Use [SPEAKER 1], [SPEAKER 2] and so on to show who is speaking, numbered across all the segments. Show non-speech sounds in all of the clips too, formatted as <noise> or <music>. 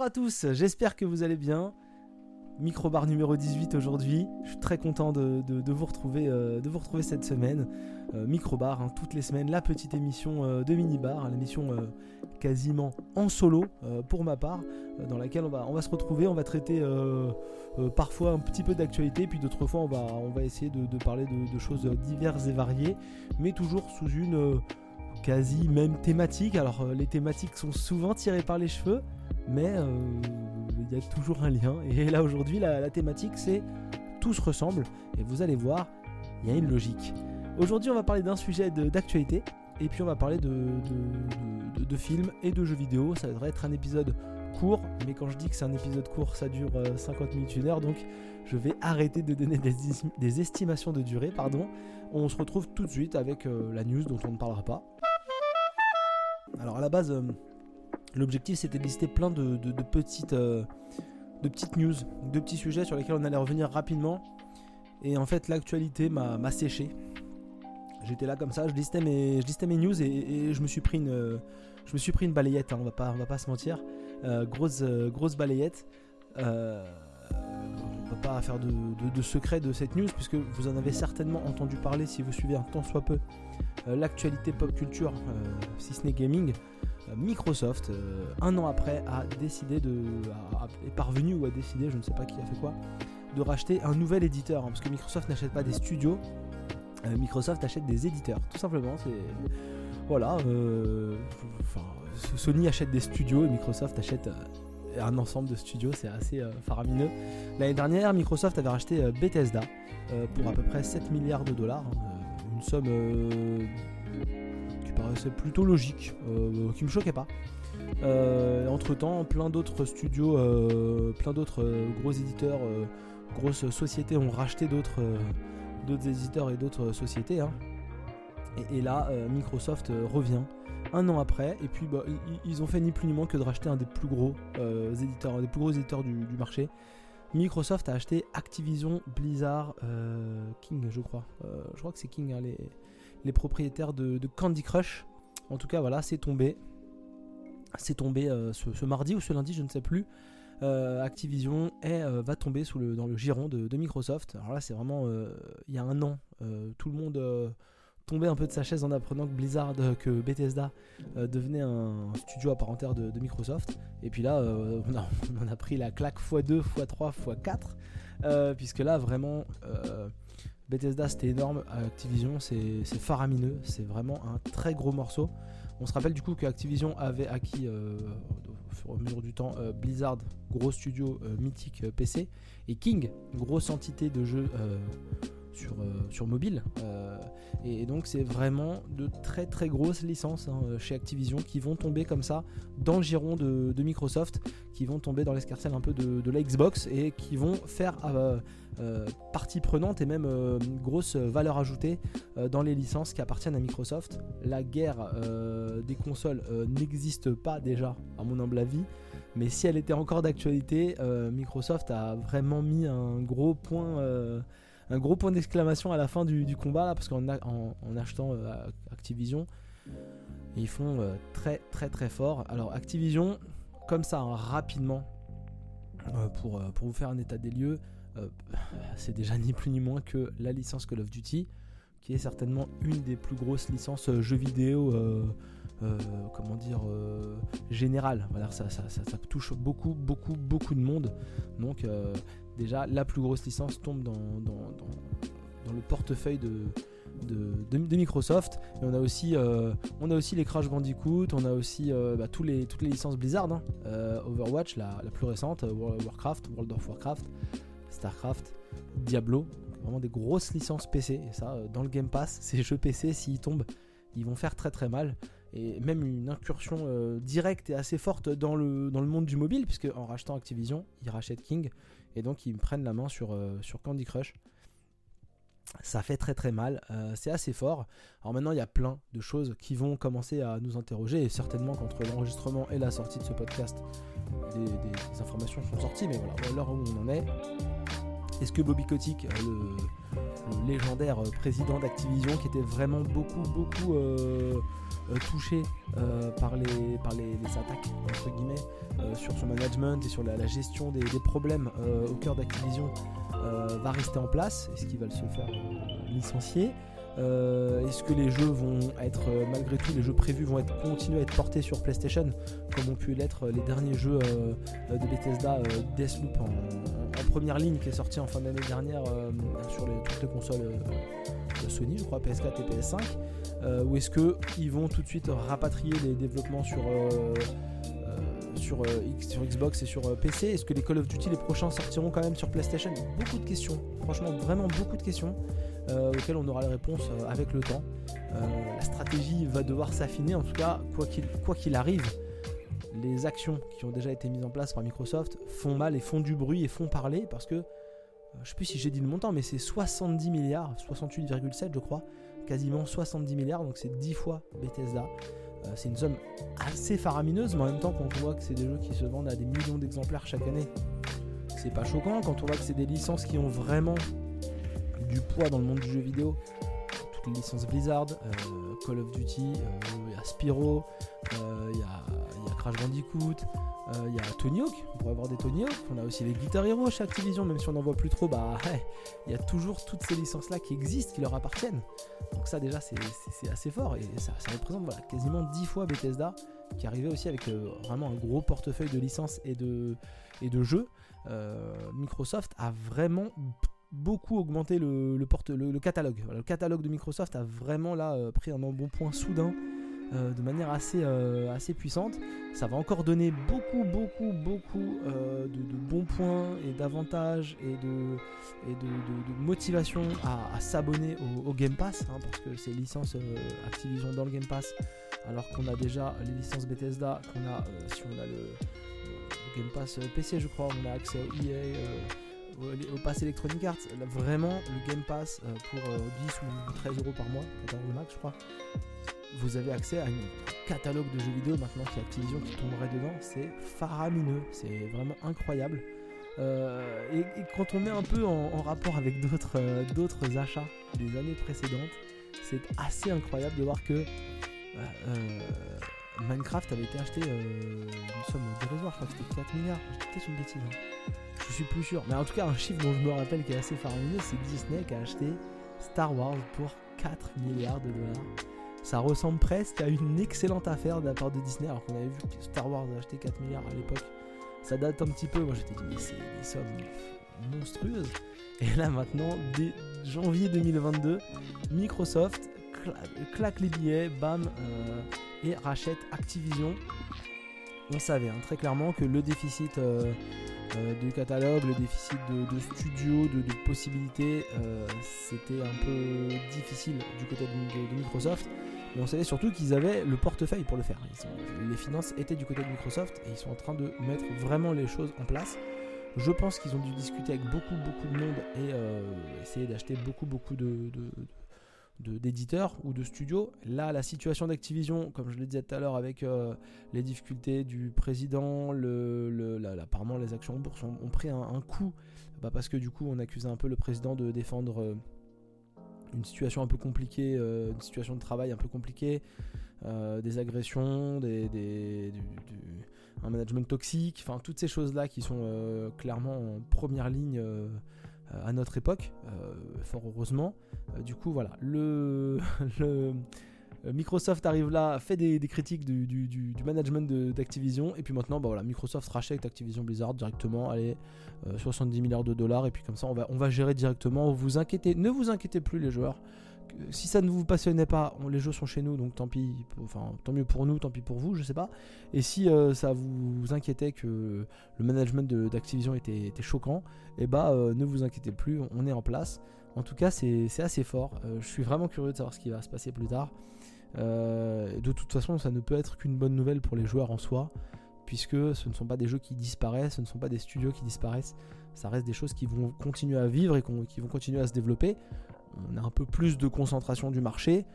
[SPEAKER 1] Bonjour à tous, j'espère que vous allez bien. Microbar numéro 18 aujourd'hui. Je suis très content de, vous, retrouver, euh, de vous retrouver cette semaine. Euh, Microbar, hein, toutes les semaines, la petite émission euh, de Minibar, l'émission quasiment en solo pour ma part, dans laquelle on va, se retrouver, on va traiter parfois un petit peu d'actualité, puis d'autres fois on va, essayer de, parler de, choses diverses et variées, mais toujours sous une quasi même thématique. Alors les thématiques sont souvent tirées par les cheveux, mais il y a toujours un lien. Et là aujourd'hui, la, thématique c'est tout se ressemble. Et vous allez voir, il y a une logique. Aujourd'hui, on va parler d'un sujet d'actualité. Et puis on va parler de, de, films et de jeux vidéo. Ça devrait être un épisode court. Mais quand je dis que c'est un épisode court, ça dure 50 euh, minutes, une heure. Donc je vais arrêter de donner des, estimations de durée. Pardon. On se retrouve tout de suite avec euh, la news dont on ne parlera pas. Alors à la base, euh, L'objectif c'était de lister plein de, petites, euh, de petites news, de petits sujets sur lesquels on allait revenir rapidement. Et en fait l'actualité m'a séché. J'étais là comme ça, je listais mes, je listais mes news et, je me suis pris une, je me suis pris une balayette, hein, on, va pas, on va pas se mentir. Euh, grosse, euh, grosse balayette. On va pas faire de, de, secret de cette news puisque vous en avez certainement entendu parler si vous suivez un tant soit peu l'actualité pop culture, si ce n'est gaming. Microsoft, euh, un an après, a décidé de. est parvenu ou a décidé, je ne sais pas qui a fait quoi, de racheter un nouvel éditeur. Hein, parce que Microsoft n'achète pas des studios, euh, Microsoft achète des éditeurs. Tout simplement, c'est. Voilà. Euh, Sony achète des studios et Microsoft achète un ensemble de studios, c'est assez faramineux. L'année dernière, Microsoft avait racheté Bethesda pour à peu près 7 milliards de dollars, hein, une somme c'est plutôt logique, euh, qui me choquait pas. Euh, entre temps, plein d'autres studios, euh, plein d'autres gros éditeurs, grosses sociétés ont racheté d'autres éditeurs et d'autres sociétés. Hein. Et, là, Microsoft revient un an après, et puis bah, ils, ont fait ni plus ni moins que de racheter un des plus gros éditeurs, des plus gros éditeurs du, marché. Microsoft a acheté Activision, Blizzard, King, je crois. je crois que c'est King, hein, les propriétaires de, Candy Crush. En tout cas, voilà, c'est tombé. C'est tombé euh, ce, mardi ou ce lundi, je ne sais plus. Euh, Activision euh, va tomber sous le, dans le giron de, Microsoft. Alors là, c'est vraiment il y a un an, tout le monde tombait un peu de sa chaise en apprenant que Blizzard, que Bethesda devenait un studio à part de, Microsoft. Et puis là, on a, <laughs> on, a, pris la claque x2, x3, x4, puisque là, vraiment, Bethesda c'était énorme, Activision c'est faramineux, c'est vraiment un très gros morceau. On se rappelle du coup que Activision avait acquis euh, au fur et à mesure du temps euh, Blizzard, gros studio euh, mythique PC, et King, grosse entité de jeux sur, sur mobile. Et, donc c'est vraiment de très très grosses licences hein, chez Activision qui vont tomber comme ça dans le giron de, Microsoft, qui vont tomber dans l'escarcelle un peu de, la Xbox et qui vont faire euh, partie prenante et même euh, grosse valeur ajoutée euh, dans les licences qui appartiennent à Microsoft. La guerre des consoles n'existe pas déjà, à mon humble avis. Mais si elle était encore d'actualité, Microsoft a vraiment mis un gros point, un gros point d'exclamation à la fin du, combat là, parce qu'en en, achetant Activision, ils font très très très fort. Alors Activision, comme ça, hein, rapidement, pour, pour vous faire un état des lieux, euh, c'est déjà ni plus ni moins que la licence Call of Duty, qui est certainement une des plus grosses licences euh, jeux vidéo, euh, comment dire, générale. Voilà, ça, ça, touche beaucoup, beaucoup, beaucoup de monde. Donc déjà, la plus grosse licence tombe dans, le portefeuille de, Microsoft. Et on a aussi, on a aussi les Crash Bandicoot, on a aussi bah, tous les, toutes les licences Blizzard, hein. Overwatch, la, plus récente, Warcraft, World of Warcraft. StarCraft, Diablo, vraiment des grosses licences PC. Et ça, euh, dans le Game Pass, <laughs> ces jeux PC, s'ils tombent, ils vont faire très très mal. Et même une incursion euh, directe et assez forte dans le monde du mobile, puisque en rachetant Activision, ils rachètent King, et donc ils prennent la main sur, euh, sur Candy Crush. Ça fait très très mal, c'est assez fort. Alors maintenant, il y a plein de choses qui vont commencer à nous interroger, et certainement qu'entre l'enregistrement et la sortie de ce podcast, des, informations sont sorties, mais voilà, à l'heure où on en est, est-ce que Bobby Kotick, euh, le légendaire président d'Activision qui était vraiment beaucoup, beaucoup touché par, les, par les, attaques, entre guillemets, sur son management et sur la, gestion des, problèmes au cœur d'Activision, va rester en place. Est-ce qu'il va se faire licencier euh, est-ce que les jeux vont être, euh, malgré tout, les jeux prévus vont être, continuer à être portés sur PlayStation, comme ont pu l'être les derniers jeux euh, de Bethesda, Deathloop en, première ligne, qui est sorti en fin d'année dernière sur toutes les consoles de Sony, je crois, PS4 et PS5 Ou est-ce qu'ils vont tout de suite rapatrier les développements sur sur, sur, Xbox et sur PC Est-ce que les Call of Duty les prochains sortiront quand même sur PlayStation? Beaucoup de questions, franchement vraiment beaucoup de questions. Euh, auxquelles on aura la réponse euh, avec le temps. Euh, la stratégie va devoir s'affiner, en tout cas, quoi qu'il arrive, les actions qui ont déjà été mises en place par Microsoft font mal et font du bruit et font parler parce que, je sais plus si j'ai dit le montant, mais c'est 70 milliards, 68,7 je crois, quasiment 70 milliards, donc c'est 10 fois Bethesda. C'est une somme assez faramineuse, mais en même temps, quand on voit que c'est des jeux qui se vendent à des millions d'exemplaires chaque année, c'est pas choquant. Quand on voit que c'est des licences qui ont vraiment du poids dans le monde du jeu vidéo. Toutes les licences Blizzard, euh, Call of Duty, euh, il y a Spyro, euh, il y, a Crash Bandicoot, il y a Tony Hawk, on pourrait avoir des Tony Hawk, on a aussi les Guitar Hero chez Activision, même si on n'en voit plus trop, bah il y a toujours toutes ces licences là qui existent, qui leur appartiennent. Donc ça déjà c'est assez fort et ça, représente quasiment 10 fois Bethesda qui arrivait aussi avec vraiment un gros portefeuille de licences et de, et de jeux. Microsoft a vraiment beaucoup augmenté le, le, catalogue. le catalogue de Microsoft a vraiment là euh, pris un bon point soudain euh, de manière assez, euh, assez puissante. Ça va encore donner beaucoup, beaucoup, beaucoup de, bons points et d'avantages et de, et de, motivation à, s'abonner au, Game Pass, hein, parce que c'est licence Activision dans le Game Pass, alors qu'on a déjà les licences Bethesda, qu'on a, si on a le, Game Pass PC, je crois, on a accès au EA au pass Electronic Arts, vraiment le Game Pass euh, pour 10 euh, ou 13 euros par mois, 14 max je crois, vous avez accès à un catalogue de jeux vidéo maintenant qui est Activision qui tomberait dedans, c'est faramineux, c'est vraiment incroyable. Euh, et, quand on met un peu en, rapport avec d'autres achats des années précédentes, c'est assez incroyable de voir que Minecraft avait été acheté une somme dérisoire, je crois c'était 4 milliards, peut-être une bêtise. Hein je suis plus sûr. Mais en tout cas, un chiffre dont je me rappelle qui est assez faramineux, c'est Disney qui a acheté Star Wars pour 4 milliards de dollars. Ça ressemble presque à une excellente affaire de la part de Disney, alors qu'on avait vu que Star Wars a acheté 4 milliards à l'époque. Ça date un petit peu, moi j'étais dit, mais c'est des sommes monstrueuses. Et là maintenant, dès janvier 2022, Microsoft claque les billets, bam, euh, et rachète Activision. On savait hein, très clairement que le déficit euh, euh, de catalogue, le déficit de, studio, de, possibilités, c'était un peu difficile du côté de, Microsoft. Mais on savait surtout qu'ils avaient le portefeuille pour le faire. les finances étaient du côté de Microsoft et ils sont en train de mettre vraiment les choses en place. Je pense qu'ils ont dû discuter avec beaucoup beaucoup de monde et euh, essayer d'acheter beaucoup beaucoup de, d'éditeurs ou de studios. Là, la situation d'Activision, comme je le disais tout à l'heure, avec euh, les difficultés du président, apparemment les actions en bourse ont, pris un, coup, bah, parce que du coup on accusait un peu le président de défendre euh, une situation un peu compliquée, euh, une situation de travail un peu compliquée, des agressions, des, un management toxique, enfin toutes ces choses-là qui sont clairement en première ligne euh, à notre époque, euh, fort heureusement. Euh, du coup, voilà, le, <laughs> Microsoft arrive là, fait des, critiques du, management d'Activision, et puis maintenant, bah voilà, Microsoft rachète Activision Blizzard directement, allez, 70 milliards de dollars, et puis comme ça, on va, on va gérer directement. Vous inquiétez, ne vous inquiétez plus, les joueurs si ça ne vous passionnait pas, les jeux sont chez nous, donc tant pis, enfin tant mieux pour nous, tant pis pour vous, je sais pas. Et si euh, ça vous inquiétait que le management d'Activision était, choquant, et eh bah euh, ne vous inquiétez plus, on est en place. En tout cas, c'est assez fort. Euh, je suis vraiment curieux de savoir ce qui va se passer plus tard. De toute façon, ça ne peut être qu'une bonne nouvelle pour les joueurs en soi, puisque ce ne sont pas des jeux qui disparaissent, ce ne sont pas des studios qui disparaissent. Ça reste des choses qui vont continuer à vivre et qui vont continuer à se développer on a un peu plus de concentration du marché.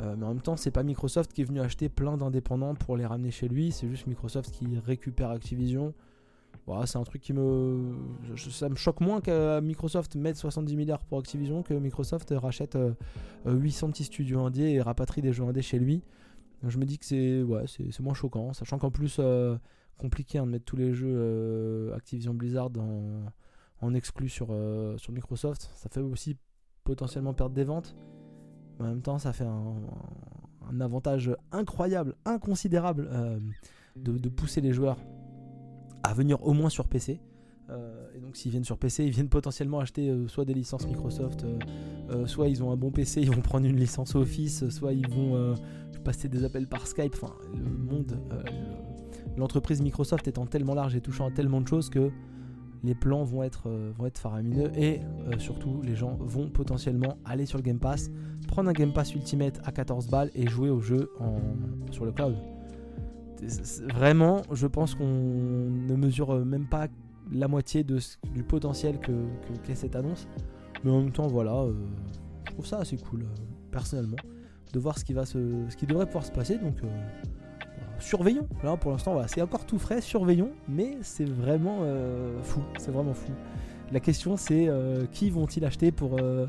[SPEAKER 1] Euh, mais en même temps, c'est pas Microsoft qui est venu acheter plein d'indépendants pour les ramener chez lui, c'est juste Microsoft qui récupère Activision. C'est un truc qui me. Ça me choque moins que Microsoft mette 70 milliards pour Activision que Microsoft rachète 800 petits studios indés et rapatrie des jeux indés chez lui. Je me dis que c'est ouais, moins choquant, sachant qu'en plus, compliqué hein, de mettre tous les jeux Activision Blizzard en, exclu sur, Microsoft. Ça fait aussi potentiellement perdre des ventes. En même temps, ça fait un, avantage incroyable, inconsidérable euh, de, pousser les joueurs à venir au moins sur PC. Euh, et donc s'ils viennent sur PC, ils viennent potentiellement acheter euh, soit des licences Microsoft, soit ils ont un bon PC, ils vont <laughs> prendre une licence Office, soit ils vont passer des appels par Skype. Enfin, le monde, l'entreprise Microsoft étant tellement large et touchant à tellement de choses que les plans vont être, euh, vont être faramineux et euh, surtout les gens vont potentiellement aller sur le Game Pass, prendre un Game Pass Ultimate à 14 balles et jouer au jeu sur le cloud. Vraiment, je pense qu'on ne mesure même pas la moitié du potentiel que, qu'est cette annonce. Mais en même temps, voilà, euh, je trouve ça assez cool, personnellement, de voir ce qui, va ce qui devrait pouvoir se passer. Donc, surveillons. Là, pour l'instant, c'est encore tout frais, surveillons, mais c'est vraiment euh, fou. C'est vraiment fou. La question, c'est euh, qui vont-ils acheter pour, euh,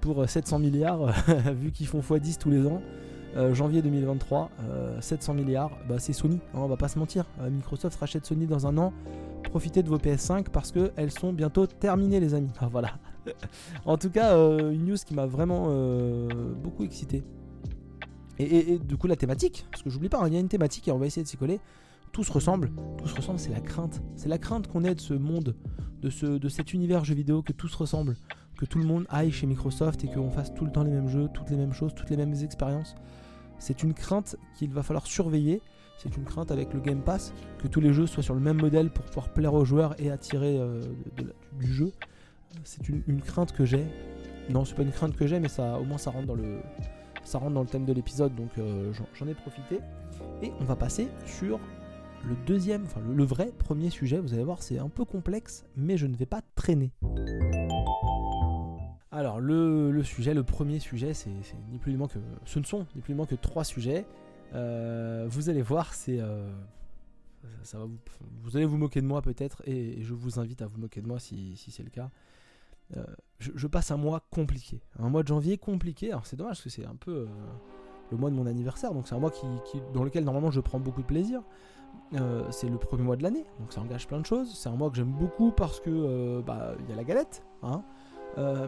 [SPEAKER 1] pour 700 milliards, <laughs> vu qu'ils font x10 tous les ans? Janvier 2023, 700 milliards, bah, c'est Sony, hein, on va pas se mentir. Microsoft rachète Sony dans un an. Profitez de vos PS5 parce qu'elles sont bientôt terminées, les amis. <laughs> Ah, voilà. en tout cas, une news qui m'a vraiment beaucoup excité. Et, du coup, la thématique, parce que j'oublie pas, hein, il y a une thématique et on va essayer de s'y coller. Tout se ressemble, tout se ressemble, c'est la crainte. C'est la crainte qu'on ait de ce monde, de, ce, de cet univers jeu vidéo, que tout se ressemble, que tout le monde aille chez Microsoft et qu'on fasse tout le temps les mêmes jeux, toutes les mêmes choses, toutes les mêmes expériences. C'est une crainte qu'il va falloir surveiller. C'est une crainte avec le Game Pass, que tous les jeux soient sur le même modèle pour pouvoir plaire aux joueurs et attirer euh, du jeu. C'est une, crainte que j'ai. Non, c'est pas une crainte que j'ai, mais ça, au moins ça rentre dans le, ça rentre dans le thème de l'épisode, donc euh, j'en ai profité. Et on va passer sur le deuxième, enfin le, vrai premier sujet. Vous allez voir, c'est un peu complexe, mais je ne vais pas traîner. Alors le, sujet, le premier sujet, c'est ni plus ni moins que, ce ne sont ni plus ni moins que trois sujets. Euh, vous allez voir, c'est euh, ça va vous, allez vous moquer de moi peut-être, et, je vous invite à vous moquer de moi si, c'est le cas. Euh, je, passe un mois compliqué. Un mois de janvier compliqué. Alors c'est dommage parce que c'est un peu le mois de mon anniversaire, donc c'est un mois qui, dans lequel normalement je prends beaucoup de plaisir. C'est le premier mois de l'année, donc ça engage plein de choses. C'est un mois que j'aime beaucoup parce que bah il y a la galette, hein.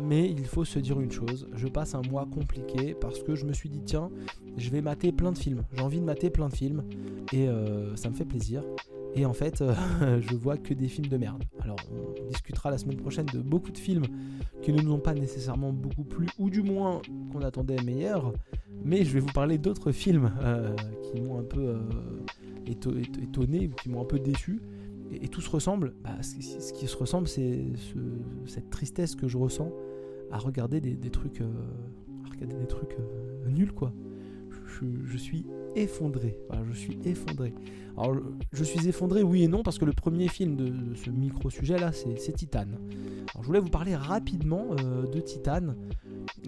[SPEAKER 1] Mais il faut se dire une chose, je passe un mois compliqué parce que je me suis dit tiens, je vais mater plein de films. J'ai envie de mater plein de films et ça me fait plaisir. Et en fait, euh, <laughs> je vois que des films de merde. Alors, on discutera la semaine prochaine de beaucoup de films qui ne nous ont pas nécessairement beaucoup plu, ou du moins qu'on attendait meilleurs. Mais je vais vous parler d'autres films euh, qui m'ont un peu euh, étonné ou qui m'ont un peu déçu. Et, tout se ressemble. Bah, ce, qui se ressemble, c'est cette tristesse que je ressens à regarder des, trucs, à regarder des trucs nuls, quoi. je suis effondré. je suis effondré. Alors, je suis effondré, oui et non, parce que le premier film de, ce micro-sujet là, c'est Titan. Alors, je voulais vous parler rapidement euh, de Titan,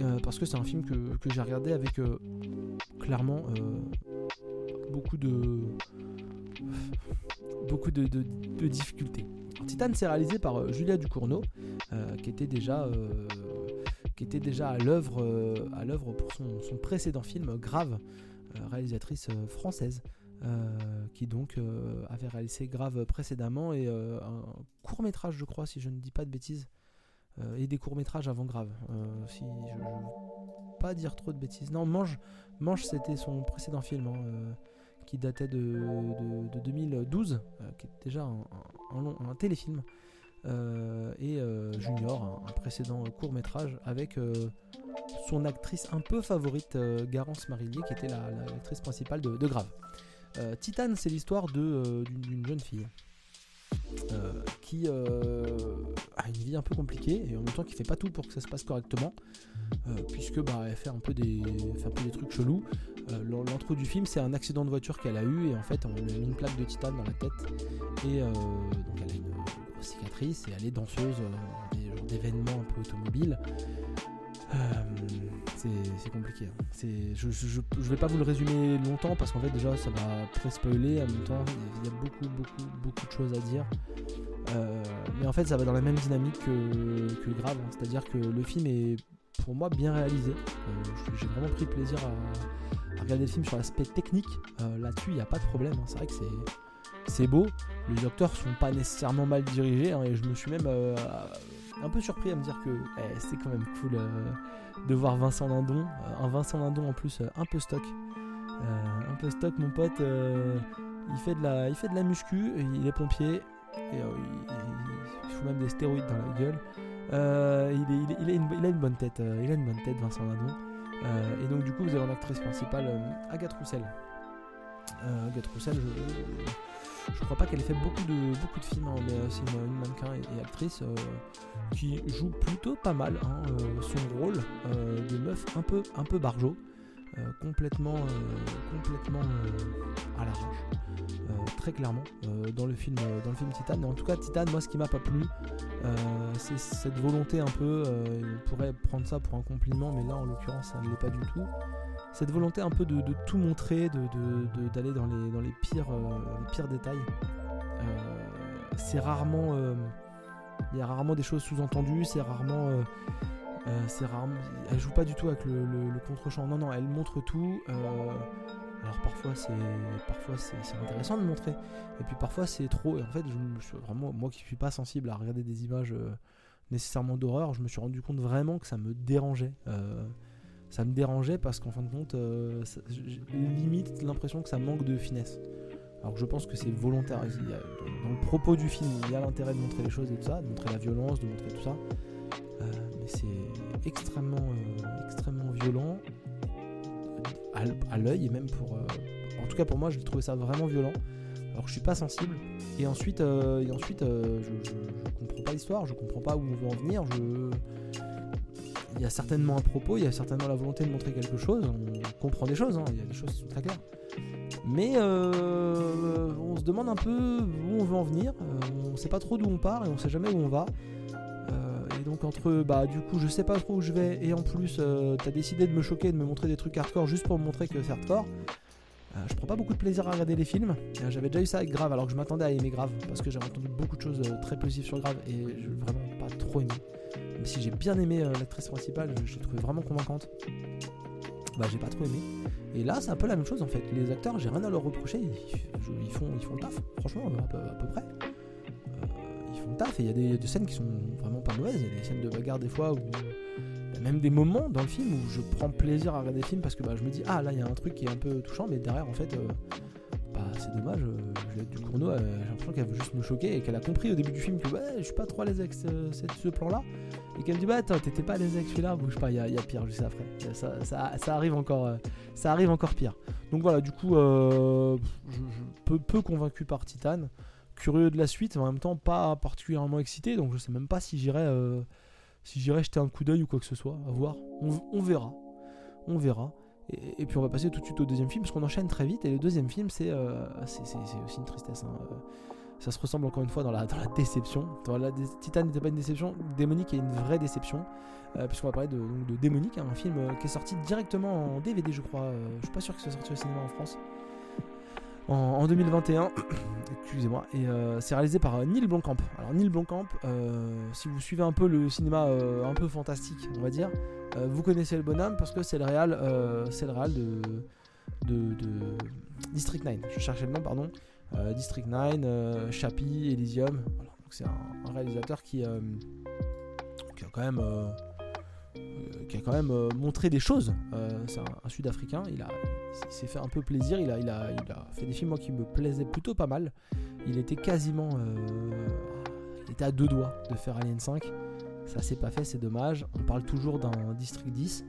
[SPEAKER 1] euh, parce que c'est un film que, j'ai regardé avec euh, clairement beaucoup de. Beaucoup de, difficultés. Titan, c'est réalisé par Julia Ducournau, qui était déjà qui était déjà à l'œuvre pour son, précédent film Grave euh, réalisatrice euh, française. Euh, qui donc avait réalisé Grave précédemment et un court métrage je crois si je ne dis pas de bêtises et des courts métrages avant Grave si je, ne veux pas dire trop de bêtises non Mange Mange c'était son précédent film hein, qui datait de, de, 2012 qui est déjà un, un, téléfilm et Junior un, précédent court métrage avec son actrice un peu favorite, euh, Garance Marillier, qui était l'actrice principale de, Grave. Euh, Titane, c'est l'histoire euh, d'une jeune fille qui a une vie un peu compliquée et en même temps qui fait pas tout pour que ça se passe correctement, puisque bah, elle fait un peu des, fait un peu des trucs chelous. L'intro du film, c'est un accident de voiture qu'elle a eu et en fait on lui a une plaque de titane dans la tête et donc elle a une cicatrice et elle est danseuse d'événements un peu automobiles. Euh, c'est compliqué. Hein. Je, je, vais pas vous le résumer longtemps parce qu'en fait déjà ça va très spoiler. En même temps, il y a beaucoup beaucoup beaucoup de choses à dire. mais en fait, ça va dans la même dynamique que, que Grave, hein. c'est-à-dire que le film est pour moi bien réalisé. J'ai vraiment pris plaisir à, regarder le film sur l'aspect technique. Là-dessus, il n'y a pas de problème. Hein. C'est vrai que c'est beau. Les acteurs sont pas nécessairement mal dirigés et je me suis même un peu surpris à me dire que eh, c'est quand même cool de voir Vincent Lindon, un Vincent Lindon en plus un peu stock. un peu stock, mon pote il fait de la, il fait de la muscu, il est pompier, et euh, il, fout même des stéroïdes dans la gueule. Euh, il, a une bonne tête, euh, il a une bonne tête, Vincent Lindon. et donc du coup, vous avez en actrice principale Agathe Roussel. Agathe Roussel, je crois pas qu'elle ait fait beaucoup de, beaucoup de films, hein, mais c'est une, mannequin et, actrice qui joue plutôt pas mal hein, son rôle de meuf un peu, un peu barjo. complètement, complètement à la rage. Euh, très clairement euh, dans le film dans le film Titan. Mais en tout cas, Titan, moi, ce qui m'a pas plu, euh, c'est cette volonté un peu. on pourrait prendre ça pour un compliment, mais là, en l'occurrence, ça ne l'est pas du tout. Cette volonté un peu de, tout montrer, d'aller de, dans, les, dans les pires, pires détails. c'est rarement il y a rarement des choses sous-entendues, c'est rarement. c'est rarement. Elle joue pas du tout avec le, contre-champ. Non, non, elle montre tout. Alors parfois c'est parfois c'est intéressant de montrer et puis parfois c'est trop et en fait je, vraiment moi qui suis pas sensible à regarder des images euh, nécessairement d'horreur je me suis rendu compte vraiment que ça me dérangeait euh, ça me dérangeait parce qu'en fin de compte euh, j'ai limite l'impression que ça manque de finesse alors que je pense que c'est volontaire dans le propos du film il y a l'intérêt de montrer les choses et tout ça de montrer la violence de montrer tout ça mais c'est extrêmement extrêmement violent à, l'œil et même pour. Euh, en tout cas pour moi, j'ai trouvé ça vraiment violent. Alors je suis pas sensible. Et ensuite, euh, et ensuite euh, je, je, comprends pas l'histoire, je comprends pas où on veut en venir. Je... Il y a certainement un propos, il y a certainement la volonté de montrer quelque chose. On comprend des choses, hein. il y a des choses qui sont très claires. Mais on se demande un peu où on veut en venir. on sait pas trop d'où on part et on sait jamais où on va donc entre bah du coup je sais pas trop où je vais et en plus euh, t'as décidé de me choquer, de me montrer des trucs hardcore juste pour me montrer que c'est hardcore. Euh, je prends pas beaucoup de plaisir à regarder les films. Euh, j'avais déjà eu ça avec Grave alors que je m'attendais à aimer Grave parce que j'avais entendu beaucoup de choses très positives sur Grave et je vraiment pas trop aimé. Même si j'ai bien aimé l'actrice principale, je, l'ai trouvée vraiment convaincante. Bah j'ai pas trop aimé. Et là c'est un peu la même chose en fait. Les acteurs j'ai rien à leur reprocher, ils, font, ils font le taf, franchement à peu près taf et il y a des, scènes qui sont vraiment pas mauvaises. Il y a des scènes de bagarre des fois où même des moments dans le film où je prends plaisir à regarder le film parce que bah, je me dis ah là il y a un truc qui est un peu touchant mais derrière en fait euh, bah, c'est dommage euh, du Cournot euh, j'ai l'impression qu'elle veut juste me choquer et qu'elle a compris au début du film que ouais, je suis pas trop à l'aise avec ce, plan là et qu'elle me dit bah t'étais pas à l'aise avec celui-là bouge pas il y, a pire juste après. Ça, arrive encore ça arrive encore pire. Donc voilà du coup je, peu, convaincu par Titan curieux de la suite, mais en même temps pas particulièrement excité, donc je sais même pas si j'irai euh, si jeter un coup d'œil ou quoi que ce soit, à voir. On, verra, on verra. Et, puis on va passer tout de suite au deuxième film, parce qu'on enchaîne très vite. Et le deuxième film, c'est euh, aussi une tristesse. Hein, euh. Ça se ressemble encore une fois dans la, dans la déception. La Titan n'était pas une déception, Démonique est une vraie déception. puisqu'on va parler de, Démonique, hein, un film qui est sorti directement en DVD, je crois. je suis pas sûr qu'il soit sorti au cinéma en France en, 2021. <coughs> Excusez-moi. Et euh, c'est réalisé par euh, Neil Blomkamp. Alors Neil Blomkamp, euh, si vous suivez un peu le cinéma un peu fantastique, on va dire, vous connaissez le bonhomme parce que c'est le réal, de, District 9. Je cherchais le nom, pardon. District 9, Chappie, Elysium. c'est un, réalisateur qui a quand même qui a quand même montré des choses. c'est un Sud-Africain. Il il s'est fait un peu plaisir. Il a, il, a, il a fait des films qui me plaisaient plutôt pas mal. Il était quasiment. Euh, il était à deux doigts de faire Alien 5. Ça s'est pas fait, c'est dommage. On parle toujours d'un District 10.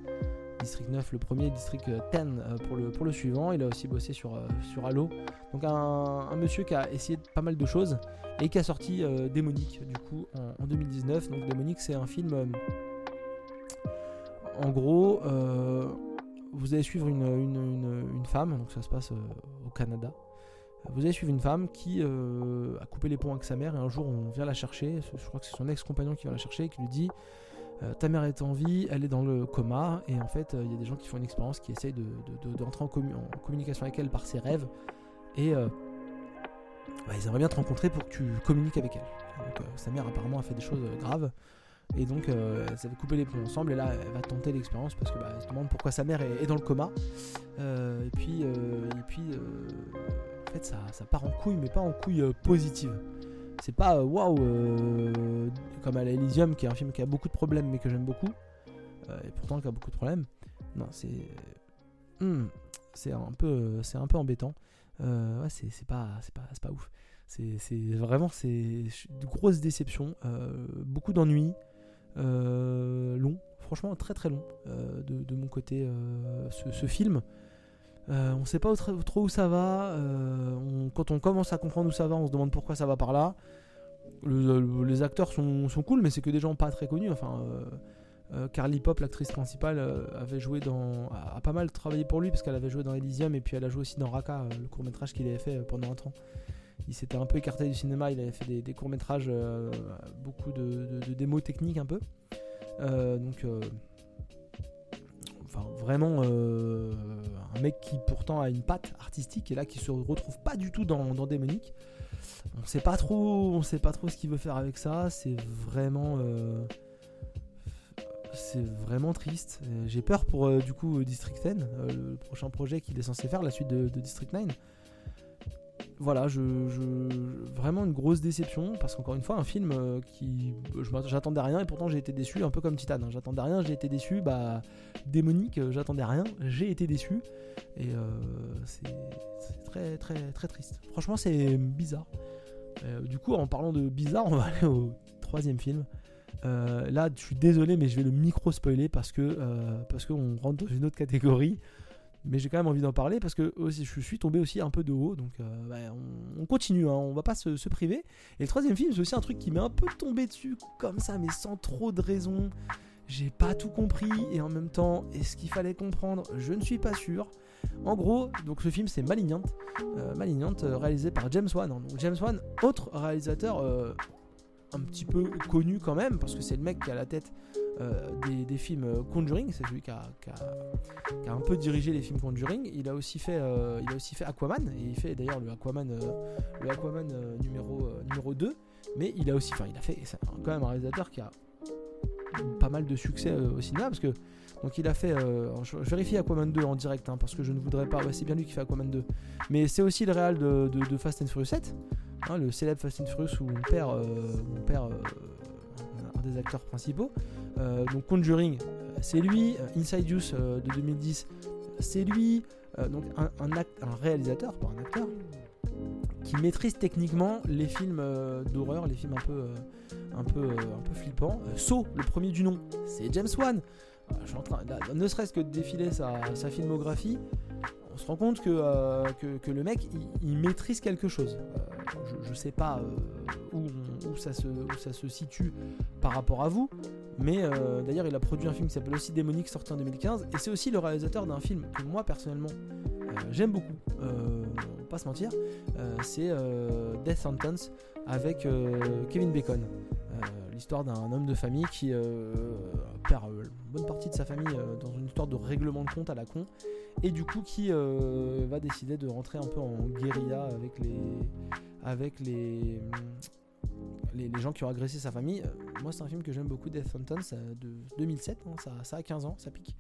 [SPEAKER 1] District 9 le premier, District 10 euh, pour le, pour le suivant. Il a aussi bossé sur, euh, sur Halo. Donc un, monsieur qui a essayé pas mal de choses et qui a sorti Démonique du coup en, 2019. Donc Démonique c'est un film... en gros vous allez suivre une, femme, donc ça se passe euh, au Canada. Vous allez suivre une femme qui euh, a coupé les ponts avec sa mère et un jour on vient la chercher, je crois que c'est son ex-compagnon qui vient la chercher et qui lui dit euh, ta mère est en vie, elle est dans le coma et en fait il y a des gens qui font une expérience qui essayent de, de, en, communication avec elle par ses rêves et bah, ils aimeraient bien te rencontrer pour que tu communiques avec elle. Donc, sa mère apparemment a fait des choses graves. Et donc, euh, elles avaient coupé les ponts ensemble. Et là, elle va tenter l'expérience parce que bah, se demande pourquoi sa mère est, dans le coma. et puis, et puis en fait, ça, ça, part en couille, mais pas en couille positive. C'est pas waouh, comme à l'Elysium, qui est un film qui a beaucoup de problèmes, mais que j'aime beaucoup. et pourtant, qui a beaucoup de problèmes. Non, c'est. Hmm, c'est un, peu, un peu embêtant. ouais, c'est pas, pas, pas ouf. C'est vraiment c'est grosse déception, beaucoup d'ennuis, long, franchement très très long de, mon côté ce, film. on ne sait pas trop où ça va. quand on commence à comprendre où ça va, on se demande pourquoi ça va par là. les acteurs sont, cool, mais c'est que des gens pas très connus. Enfin, euh, Carly Pop, l'actrice principale, euh, avait joué dans, a, pas mal travaillé pour lui parce qu'elle avait joué dans Elysium et puis elle a joué aussi dans Raka, euh, le court métrage qu'il avait fait pendant un temps. Il s'était un peu écarté du cinéma, il avait fait des, courts métrages, beaucoup de, démos techniques un peu. donc, enfin vraiment un mec qui pourtant a une patte artistique et là qui se retrouve pas du tout dans, Démonique. On sait pas trop, on sait pas trop ce qu'il veut faire avec ça. C'est vraiment c'est vraiment triste. Euh, j'ai peur pour euh, du coup District 10, euh, le prochain projet qu'il est censé faire, la suite de, District 9. Voilà, je, vraiment une grosse déception parce qu'encore une fois, un film qui. J'attendais rien et pourtant j'ai été déçu, un peu comme Titan. Hein. J'attendais rien, j'ai été déçu. Bah, démonique, j'attendais rien, j'ai été déçu. Et c'est très, très, très triste. Franchement, c'est bizarre. du coup, en parlant de bizarre, on va aller au troisième film. Euh, là, je suis désolé, mais je vais le micro spoiler parce que euh, parce qu'on rentre dans une autre catégorie. Mais j'ai quand même envie d'en parler parce que je suis tombé aussi un peu de haut. Donc euh, bah, on, continue, hein, on va pas se, priver. Et le troisième film, c'est aussi un truc qui m'est un peu tombé dessus comme ça, mais sans trop de raison. J'ai pas tout compris et en même temps, est-ce qu'il fallait comprendre? Je ne suis pas sûr. En gros, donc ce film c'est Malignant, Malignant réalisé par James Wan. Donc James Wan, autre réalisateur un petit peu connu quand même, parce que c'est le mec qui a la tête euh, des, films euh, Conjuring, c'est celui qui a, un peu dirigé les films Conjuring. Il a aussi fait, euh, il a aussi fait Aquaman, et il fait d'ailleurs le Aquaman, le Aquaman numéro, numéro 2. Mais il a aussi, enfin, il a fait, c'est quand même un réalisateur qui a pas mal de succès au cinéma, parce que donc il a fait, je, vérifie Aquaman 2 en direct, hein, parce que je ne voudrais pas, c'est bien lui qui fait Aquaman 2. Mais c'est aussi le réal de, Fast and Furious 7. Hein, le célèbre Fast and Furious où on perd, euh, euh, un des acteurs principaux. Euh, donc Conjuring, c'est lui. Inside Use de 2010, c'est lui. donc un, un, réalisateur, pas un acteur, qui maîtrise techniquement les films d'horreur, les films un peu, un peu, un peu flippants. Saw, le premier du nom, c'est James Wan. Je suis en train, ne serait-ce que de défiler sa, filmographie, on se rend compte que, que, le mec il, maîtrise quelque chose. Je ne sais pas euh, où, ça se, ça se situe par rapport à vous, mais euh, d'ailleurs il a produit un film qui s'appelle aussi Démonique sorti en 2015, et c'est aussi le réalisateur d'un film que moi personnellement euh, j'aime beaucoup, on pas se mentir, c'est Death Sentence avec Kevin Bacon. L'histoire d'un homme de famille qui perd une bonne partie de sa famille dans une histoire de règlement de compte à la con et du coup qui va décider de rentrer un peu en guérilla avec les gens qui ont agressé sa famille. Euh, moi, c'est un film que j'aime beaucoup, Death Sentence, de 2007. Hein, ça, ça, a 15 ans, ça pique.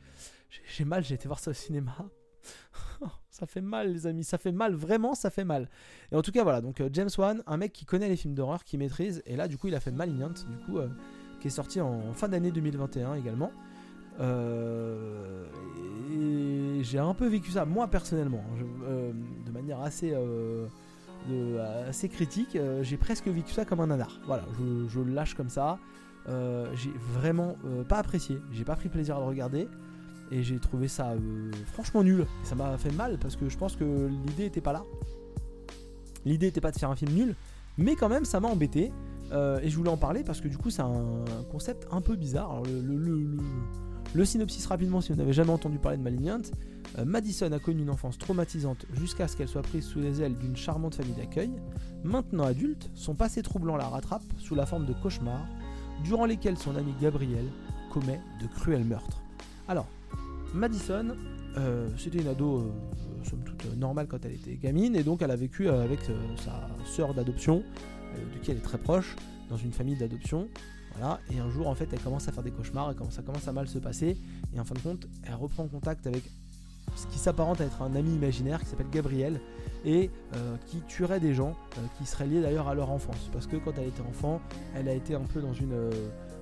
[SPEAKER 1] J'ai mal, j'ai été voir ça au cinéma. <laughs> ça fait mal, les amis, ça fait mal, vraiment, ça fait mal. Et en tout cas, voilà, donc euh, James Wan, un mec qui connaît les films d'horreur, qui maîtrise, et là, du coup, il a fait Malignant, du coup, euh, qui est sorti en fin d'année 2021 également. et j'ai un peu vécu ça, moi personnellement, de manière assez euh, critique. Euh, j'ai presque vécu ça comme un nanar. Voilà, je, le lâche comme ça. Euh, j'ai vraiment pas apprécié. J'ai pas pris plaisir à le regarder. Et j'ai trouvé ça franchement nul. ça m'a fait mal parce que je pense que l'idée était pas là. L'idée était pas de faire un film nul. Mais quand même, ça m'a embêté. et je voulais en parler parce que du coup, c'est un, concept un peu bizarre. Le, synopsis rapidement, si vous n'avez jamais entendu parler de Malignant, euh, Madison a connu une enfance traumatisante jusqu'à ce qu'elle soit prise sous les ailes d'une charmante famille d'accueil. Maintenant adulte, son passé troublant la rattrape sous la forme de cauchemars, durant lesquels son ami Gabriel commet de cruels meurtres. Alors, Madison, euh, c'était une ado, euh, somme toute normale quand elle était gamine, et donc elle a vécu avec sa sœur d'adoption, de qui elle est très proche, dans une famille d'adoption. Voilà, et un jour en fait elle commence à faire des cauchemars, ça commence à mal se passer, et en fin de compte elle reprend contact avec ce qui s'apparente à être un ami imaginaire qui s'appelle Gabriel et euh, qui tuerait des gens euh, qui seraient liés d'ailleurs à leur enfance. Parce que quand elle était enfant, elle a été un peu dans une, euh,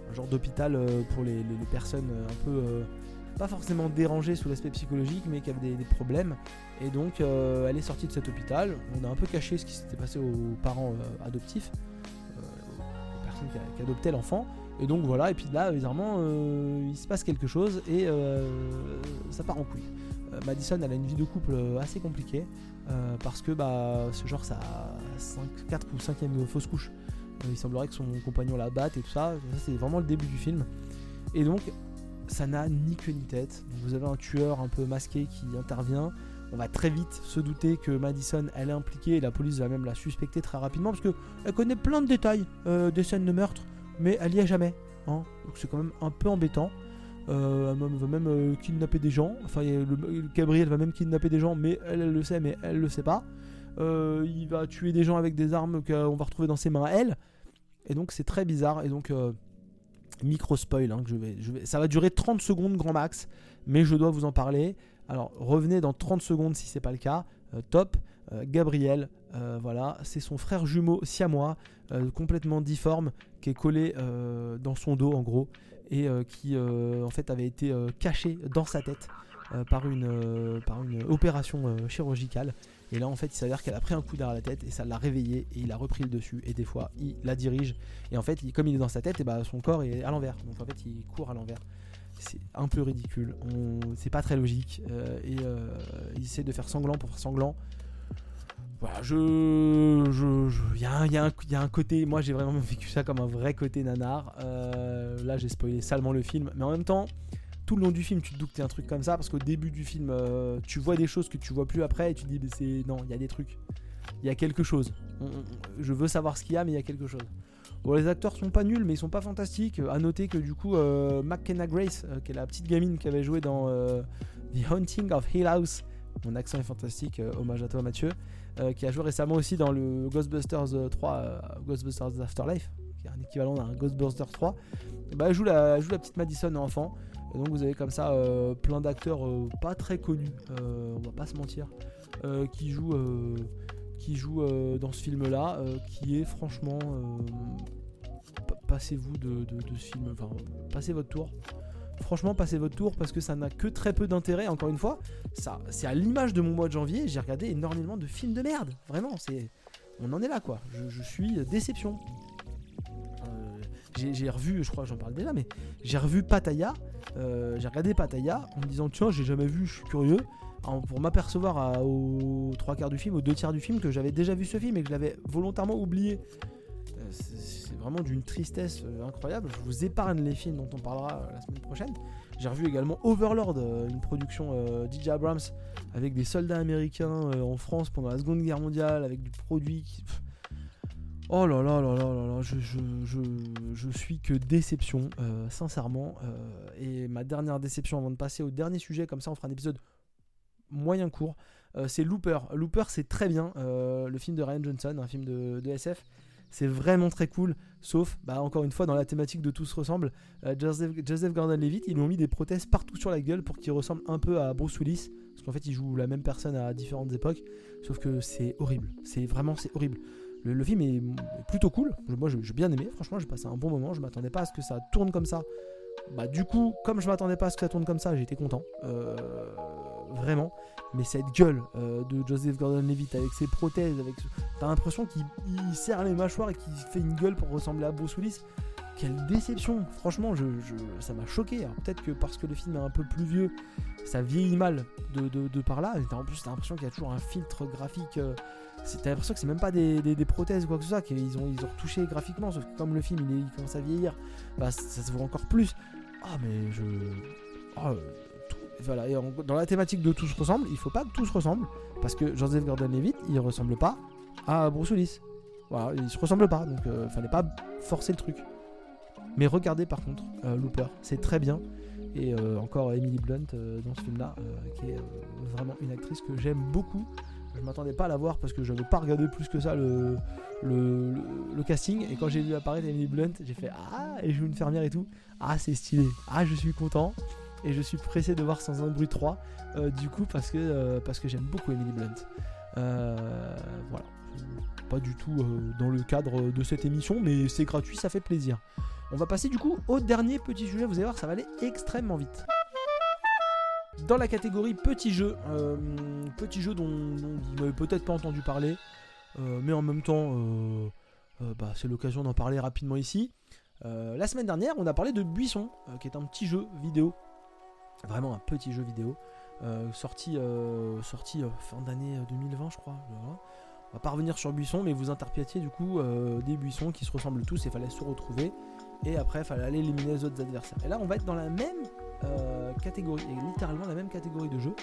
[SPEAKER 1] un genre d'hôpital pour les, personnes un peu pas forcément dérangées sous l'aspect psychologique, mais qui avaient des, problèmes. Et donc elle est sortie de cet hôpital. On a un peu caché ce qui s'était passé aux parents adoptifs, aux personnes qui, adoptaient l'enfant. Et donc voilà, et puis là, bizarrement, il se passe quelque chose et ça part en couille. Madison, elle a une vie de couple assez compliquée. Euh, parce que bah, ce genre ça a 5, 4 ou 5ème fausse couche. Euh, il semblerait que son compagnon la batte et tout. Ça c'est vraiment le début du film. Et donc ça n'a ni queue ni tête. vous avez un tueur un peu masqué qui intervient. On va très vite se douter que Madison elle est impliquée et la police va même la suspecter très rapidement parce qu'elle connaît plein de détails euh, des scènes de meurtre, mais elle y est jamais. Hein. Donc c'est quand même un peu embêtant. Euh, elle va même euh, kidnapper des gens. Enfin, le, Gabriel va même kidnapper des gens, mais elle, le sait, mais elle le sait pas. Il va tuer des gens avec des armes qu'on va retrouver dans ses mains elle. Et donc c'est très bizarre. Et donc micro spoil, hein, je vais, je vais, ça va durer 30 secondes grand max, mais je dois vous en parler. Alors revenez dans 30 secondes si c'est pas le cas. top. Gabriel, voilà, c'est son frère jumeau siamois, complètement difforme, qui est collé dans son dos en gros et euh, qui euh, en fait avait été euh, caché dans sa tête par, une, par une opération chirurgicale. Et là, en fait, il s'avère qu'elle a pris un coup derrière la tête et ça l'a réveillé et il a repris le dessus. Et des fois, il la dirige. Et en fait, comme il est dans sa tête, et bah, son corps est à l'envers. Donc en fait, il court à l'envers. C'est un peu ridicule. C'est pas très logique. et il essaie de faire sanglant pour faire sanglant voilà, je. Il y, a un côté. Moi, j'ai vraiment <laughs> vécu ça comme un vrai côté nanar. Euh, là, j'ai spoilé salement le film. Mais en même temps, tout le long du film, tu te doutes que c'est un truc comme ça. Parce qu'au début du film, euh, tu vois des choses que tu vois plus après. Et tu te dis, c'est. Non, il y a des trucs. Il y a quelque chose. je veux savoir ce qu'il y a, mais il y a quelque chose. Bon, les acteurs sont pas nuls, mais ils sont pas fantastiques. À noter que du coup, euh, McKenna Grace, qui est la petite gamine qui avait joué dans The Haunting of Hill House, mon accent est fantastique, hommage à toi Mathieu. Euh, qui a joué récemment aussi dans le Ghostbusters 3, euh, euh, Ghostbusters Afterlife, qui est un équivalent d'un Ghostbusters 3. bah, elle, joue la, joue la petite Madison enfant. Et donc vous avez comme ça plein d'acteurs pas très connus, on va pas se mentir, qui jouent, qui jouent dans ce film-là, qui est franchement passez-vous de, de, ce film, enfin passez votre tour franchement, passez votre tour parce que ça n'a que très peu d'intérêt. Encore une fois, ça, c'est à l'image de mon mois de janvier. J'ai regardé énormément de films de merde. Vraiment, on en est là quoi. Je, suis déception. Euh, j'ai, revu, je crois, j'en parle déjà, mais j'ai revu Pataya. Euh, j'ai regardé Pataya en me disant tiens, j'ai jamais vu, je suis curieux. pour m'apercevoir aux trois quarts du film, aux deux tiers du film, que j'avais déjà vu ce film et que je l'avais volontairement oublié. Euh, c'est vraiment d'une tristesse euh, incroyable. Je vous épargne les films dont on parlera la semaine prochaine. J'ai revu également Overlord, une production DJ Abrams avec des soldats américains en France pendant la Seconde Guerre mondiale, avec du produit qui... Oh là là là là là là, je, je, je, suis que déception, sincèrement. et ma dernière déception avant de passer au dernier sujet, comme ça on fera un épisode moyen court, c'est Looper. Looper c'est très bien, le film de Ryan Johnson, un film de, SF. C'est vraiment très cool, sauf, bah, encore une fois, dans la thématique de Tous se ressemble, euh, Joseph, Gordon-Levitt, ils lui ont mis des prothèses partout sur la gueule pour qu'il ressemble un peu à Bruce Willis, parce qu'en fait, il joue la même personne à différentes époques, sauf que c'est horrible. C'est vraiment, c'est horrible. Le, film est plutôt cool. Moi, j'ai bien aimé. Franchement, j'ai passé un bon moment. Je m'attendais pas à ce que ça tourne comme ça. Bah, du coup, comme je m'attendais pas à ce que ça tourne comme ça, j'étais content. Euh, vraiment. Mais cette gueule euh, de Joseph Gordon-Levitt avec ses prothèses, avec, t'as l'impression qu'il serre les mâchoires et qu'il fait une gueule pour ressembler à Bruce Willis. Quelle déception, franchement, ça m'a choqué. peut-être que parce que le film est un peu plus vieux, ça vieillit mal de, par là. En plus, t'as l'impression qu'il y a toujours un filtre graphique. Euh, t'as l'impression que c'est même pas des, prothèses ou quoi que ce soit, qu'ils ont, ils ont retouché graphiquement. Sauf que comme le film il, commence à vieillir, bah, ça, se voit encore plus. Ah, mais je. Oh, voilà, et dans la thématique de tous ressemblent, il faut pas que tous ressemblent, parce que Joseph Gordon-Levitt, il ressemble pas à Bruce Willis. Voilà, il se ressemble pas, donc il euh, fallait pas forcer le truc. Mais regardez par contre euh, Looper, c'est très bien. Et encore Emily Blunt dans ce film-là, qui est vraiment une actrice que j'aime beaucoup. Je m'attendais pas à la voir parce que je n'avais pas regardé plus que ça le, casting. Et quand j'ai vu apparaître Emily Blunt, j'ai fait Ah, et joue une fermière et tout. Ah, c'est stylé. Ah, je suis content. Et je suis pressé de voir Sans un bruit 3. du coup, parce que, parce que j'aime beaucoup Emily Blunt. voilà. Pas du tout dans le cadre de cette émission, mais c'est gratuit, ça fait plaisir. On va passer du coup au dernier petit sujet. Vous allez voir, ça va aller extrêmement vite. Dans la catégorie petit jeu, euh, petit jeu dont, vous n'avez peut-être pas entendu parler, euh, mais en même temps, euh, bah, c'est l'occasion d'en parler rapidement ici. la semaine dernière, on a parlé de Buisson, qui est un petit jeu vidéo, vraiment un petit jeu vidéo, sorti, sorti fin d'année 2020, je crois. On va pas revenir sur Buisson, mais vous interprétiez du coup des buissons qui se ressemblent tous et fallait se retrouver. Et après, fallait aller éliminer les autres adversaires. Et là, on va être dans la même euh, catégorie, littéralement la même catégorie de jeu.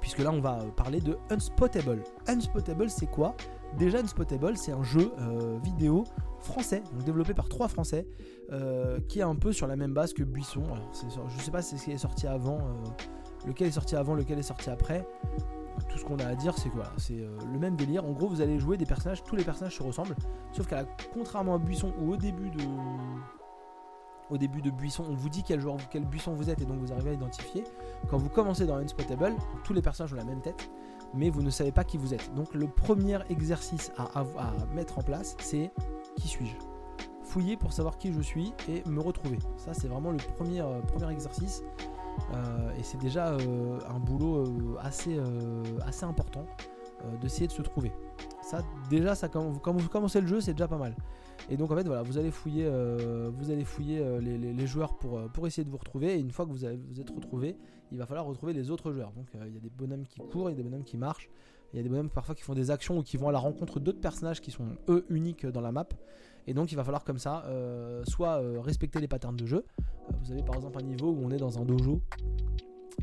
[SPEAKER 1] Puisque là, on va parler de Unspottable. Unspottable, c'est quoi? Déjà, Unspottable, c'est un jeu euh, vidéo français, donc développé par trois Français, euh, qui est un peu sur la même base que Buisson. Alors, je sais pas si c'est ce qui est sorti avant, lequel est sorti avant, lequel est sorti après tout ce qu'on a à dire, c'est quoi? C'est le même délire. En gros, vous allez jouer des personnages, tous les personnages se ressemblent, sauf qu'à contrairement à Buisson ou au début de au début de buisson, on vous dit quel, joueur, quel buisson vous êtes et donc vous arrivez à identifier. Quand vous commencez dans Unspotable, tous les personnages ont la même tête, mais vous ne savez pas qui vous êtes. Donc le premier exercice à, à, mettre en place, c'est qui suis-je? Fouiller pour savoir qui je suis et me retrouver. Ça, c'est vraiment le premier, euh, premier exercice. Euh, et c'est déjà euh, un boulot assez, assez important d'essayer de se trouver. Ça, déjà, ça, quand vous commencez le jeu, c'est déjà pas mal. Et donc en fait voilà, vous allez fouiller, euh, vous allez fouiller euh, les, joueurs pour, euh, pour essayer de vous retrouver. Et une fois que vous, vous êtes retrouvé, il va falloir retrouver les autres joueurs. Donc il y a des bonhommes qui courent, il y a des bonhommes qui marchent, il y a des bonhommes parfois qui font des actions ou qui vont à la rencontre d'autres personnages qui sont eux uniques dans la map. Et donc il va falloir comme ça, soit respecter les patterns de jeu. vous avez par exemple un niveau où on est dans un dojo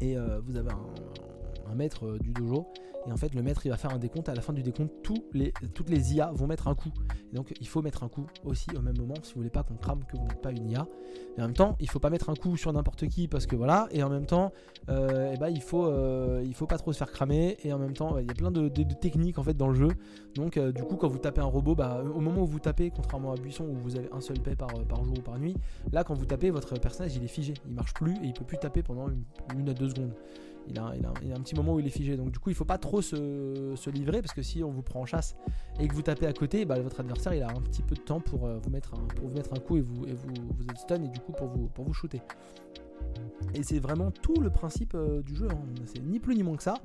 [SPEAKER 1] et vous avez un maître du dojo et en fait, le maître, il va faire un décompte. À la fin du décompte, tous les, toutes les IA vont mettre un coup. donc, il faut mettre un coup aussi au même moment si vous voulez pas qu'on crame que vous n'êtes pas une IA. Et en même temps, il faut pas mettre un coup sur n'importe qui parce que voilà. Et en même temps, euh, eh ben, il faut, euh, il faut pas trop se faire cramer. Et en même temps, il y a plein de, techniques en fait dans le jeu. Donc, euh, du coup, quand vous tapez un robot, bah, au moment où vous tapez, contrairement à Buisson où vous avez un seul paix par, jour ou par nuit, là, quand vous tapez, votre personnage il est figé, il marche plus et il peut plus taper pendant une à deux secondes il a, un petit moment où il est figé. Donc du coup, il faut pas trop se, livrer parce que si on vous prend en chasse et que vous tapez à côté, bah, votre adversaire il a un petit peu de temps pour, euh, vous, mettre un, coup et vous, êtes stun et du coup pour vous, pour vous shooter. Et c'est vraiment tout le principe euh, du jeu. Hein. C'est ni plus ni moins que ça.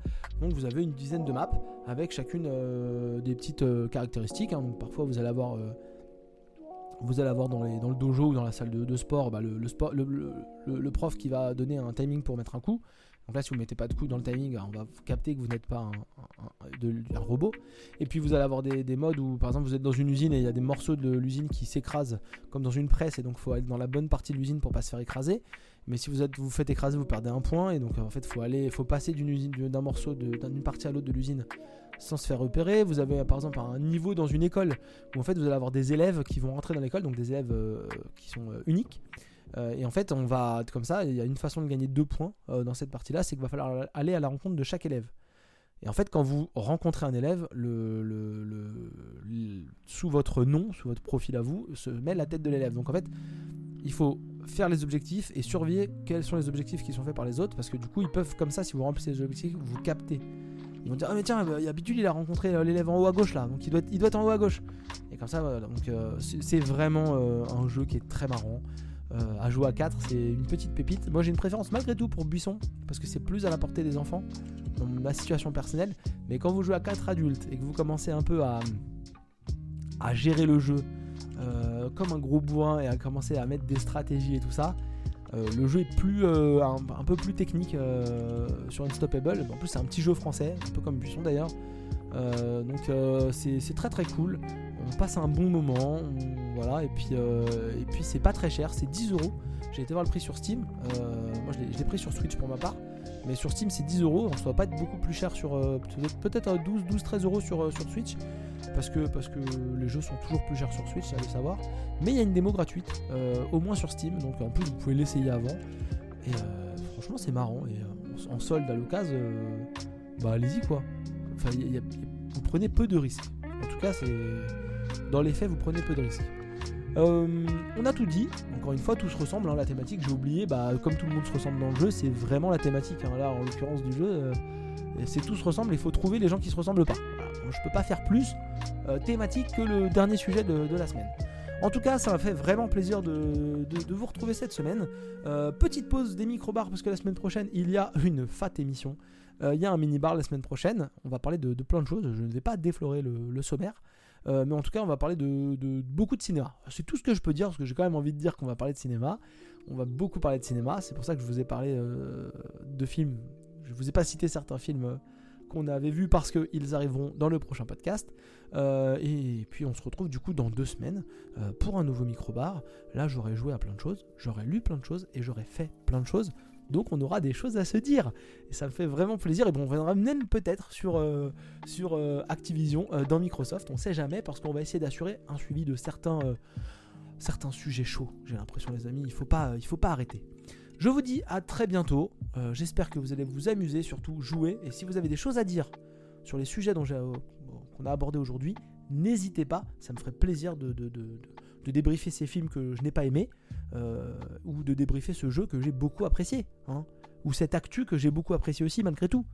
[SPEAKER 1] Donc vous avez une dizaine de maps avec chacune euh, des petites caractéristiques. Hein. parfois vous allez avoir vous allez avoir dans, le dojo ou dans la salle de, sport, bah, le, prof qui va donner un timing pour mettre un coup. Donc là, si vous ne mettez pas de coup dans le timing, on va capter que vous n'êtes pas un, robot. Et puis vous allez avoir des, modes où, par exemple, vous êtes dans une usine et il y a des morceaux de l'usine qui s'écrasent comme dans une presse, et donc il faut être dans la bonne partie de l'usine pour pas se faire écraser. Mais si vous êtes, vous faites écraser, vous perdez un point, et donc en fait, faut aller, faut passer d'une usine, d'un morceau, d'une partie à l'autre de l'usine sans se faire repérer. Vous avez par exemple un niveau dans une école où en fait vous allez avoir des élèves qui vont rentrer dans l'école, donc des élèves euh, qui sont euh, uniques. Euh, et en fait, on va comme ça. Il y a une façon de gagner deux points euh, dans cette partie-là, c'est qu'il va falloir aller à la rencontre de chaque élève. Et en fait, quand vous rencontrez un élève, le, sous votre nom, sous votre profil à vous, se met la tête de l'élève. Donc en fait, il faut faire les objectifs et surveiller quels sont les objectifs qui sont faits par les autres, parce que du coup, ils peuvent comme ça, si vous remplissez les objectifs, vous capter. Ils vont dire ah mais tiens, il y a il a rencontré euh, l'élève en haut à gauche là, donc il doit être, il doit être en haut à gauche. Et comme ça, voilà. Donc c'est vraiment un jeu qui est très marrant. Euh, à jouer à 4, c'est une petite pépite. Moi j'ai une préférence malgré tout pour Buisson, parce que c'est plus à la portée des enfants, dans ma situation personnelle. Mais quand vous jouez à 4 adultes et que vous commencez un peu à, gérer le jeu euh, comme un gros bourrin et à commencer à mettre des stratégies et tout ça, euh, le jeu est plus, un, un, peu plus technique sur Unstoppable. En plus, c'est un petit jeu français, un peu comme Buisson d'ailleurs. donc c'est très très cool on passe un bon moment, voilà, et puis, euh, et puis c'est pas très cher, c'est 10 euros. J'ai été voir le prix sur Steam, euh, moi je l'ai pris sur Switch pour ma part, mais sur Steam c'est 10 euros, ça va pas être beaucoup plus cher sur euh, peut-être 12, 12, 13 euros sur, sur Switch. parce que, parce que les jeux sont toujours plus chers sur Switch, ça le savoir. Mais il y a une démo gratuite, au moins sur Steam, donc en plus vous pouvez l'essayer avant. Et franchement c'est marrant, et en solde à l'occasion, bah allez-y quoi. Enfin, vous prenez peu de risques. En tout cas, c'est dans les faits, vous prenez peu de risques. Euh, on a tout dit, encore une fois, tout se ressemble. Hein, la thématique, j'ai oublié, bah, comme tout le monde se ressemble dans le jeu, c'est vraiment la thématique. Hein, là, en l'occurrence du jeu, euh, c'est tout se ressemble. Il faut trouver les gens qui se ressemblent pas. je peux pas faire plus euh, thématique que le dernier sujet de, la semaine. En tout cas, ça m'a fait vraiment plaisir de, vous retrouver cette semaine. petite pause des micro-bars parce que la semaine prochaine, il y a une fat émission. Il y a un mini-bar la semaine prochaine. On va parler de, plein de choses. Je ne vais pas déflorer le sommaire. Euh, mais en tout cas, on va parler de, beaucoup de cinéma. C'est tout ce que je peux dire, parce que j'ai quand même envie de dire qu'on va parler de cinéma. On va beaucoup parler de cinéma. C'est pour ça que je vous ai parlé euh, de films. Je vous ai pas cité certains films euh, qu'on avait vus parce qu'ils arriveront dans le prochain podcast. et puis on se retrouve du coup dans deux semaines pour un nouveau micro-bar. Là, j'aurais joué à plein de choses, j'aurais lu plein de choses et j'aurais fait plein de choses. Donc on aura des choses à se dire. Et ça me fait vraiment plaisir. Et bon, on viendra même peut-être sur, euh, euh, Activision euh, dans Microsoft. On sait jamais parce qu'on va essayer d'assurer un suivi de certains, sujets chauds. J'ai l'impression les amis, il faut pas, il faut pas arrêter. Je vous dis à très bientôt. J'espère que vous allez vous amuser, surtout jouer. Et si vous avez des choses à dire sur les sujets dont qu'on a abordés aujourd'hui, n'hésitez pas. Ça me ferait plaisir de, de débriefer ces films que je n'ai pas aimés. Euh, ou de débriefer ce jeu que j'ai beaucoup apprécié, hein, ou cette actu que j'ai beaucoup apprécié aussi malgré tout.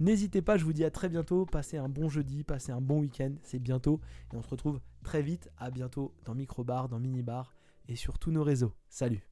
[SPEAKER 1] N'hésitez pas, je vous dis à très bientôt, passez un bon jeudi, passez un bon week-end, c'est bientôt, et on se retrouve très vite, à bientôt dans Microbar, dans Minibar, et sur tous nos réseaux. Salut